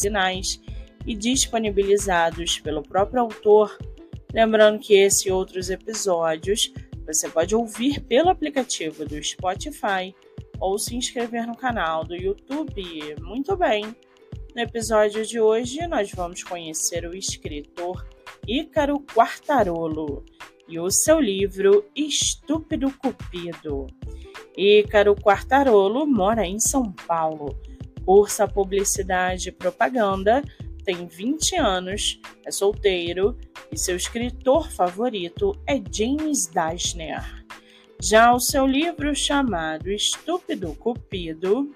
sinais e disponibilizados pelo próprio autor. Lembrando que esse e outros episódios você pode ouvir pelo aplicativo do Spotify ou se inscrever no canal do YouTube. Muito bem! No episódio de hoje, nós vamos conhecer o escritor Ícaro Quartarolo e o seu livro Estúpido Cupido. Ícaro Quartarolo mora em São Paulo, cursa publicidade e propaganda, tem 20 anos, é solteiro e seu escritor favorito é James Dashner. Já o seu livro chamado Estúpido Cupido,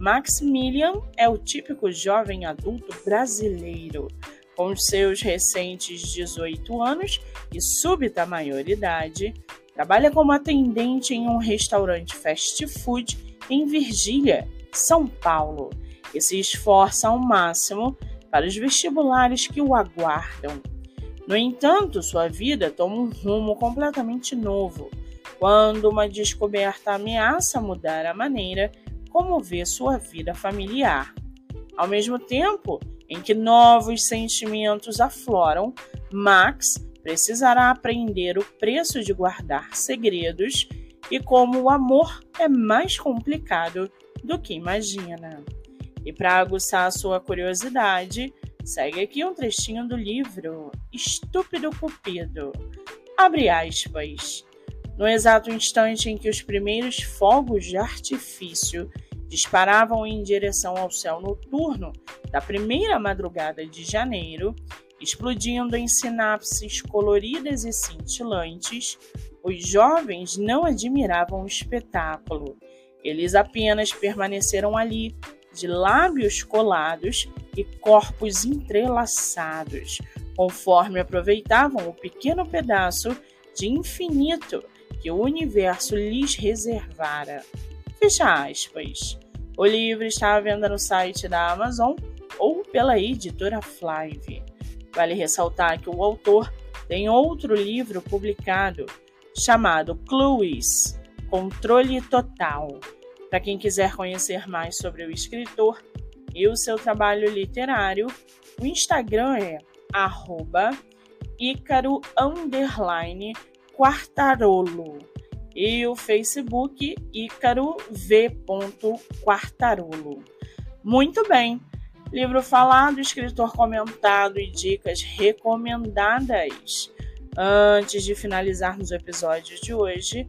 Maximilian é o típico jovem adulto brasileiro, com seus recentes 18 anos e súbita maioridade, trabalha como atendente em um restaurante fast food em Virgília, São Paulo, e se esforça ao máximo para os vestibulares que o aguardam. No entanto, sua vida toma um rumo completamente novo quando uma descoberta ameaça mudar a maneira como vê sua vida familiar. Ao mesmo tempo em que novos sentimentos afloram, Max precisará aprender o preço de guardar segredos e como o amor é mais complicado do que imagina. E para aguçar a sua curiosidade, segue aqui um trechinho do livro Estúpido Cupido. Abre aspas. No exato instante em que os primeiros fogos de artifício disparavam em direção ao céu noturno da primeira madrugada de janeiro, explodindo em sinapses coloridas e cintilantes, os jovens não admiravam o espetáculo. Eles apenas permaneceram ali, de lábios colados e corpos entrelaçados, conforme aproveitavam o pequeno pedaço de infinito que o universo lhes reservara. Fecha aspas. O livro está à venda no site da Amazon ou pela editora Flive. Vale ressaltar que o autor tem outro livro publicado chamado Clues Controle Total. Para quem quiser conhecer mais sobre o escritor e o seu trabalho literário, o Instagram é arroba Quartarolo e o Facebook Ícaro V. Quartarolo. Muito bem, livro falado, escritor comentado e dicas recomendadas. Antes de finalizarmos o episódio de hoje,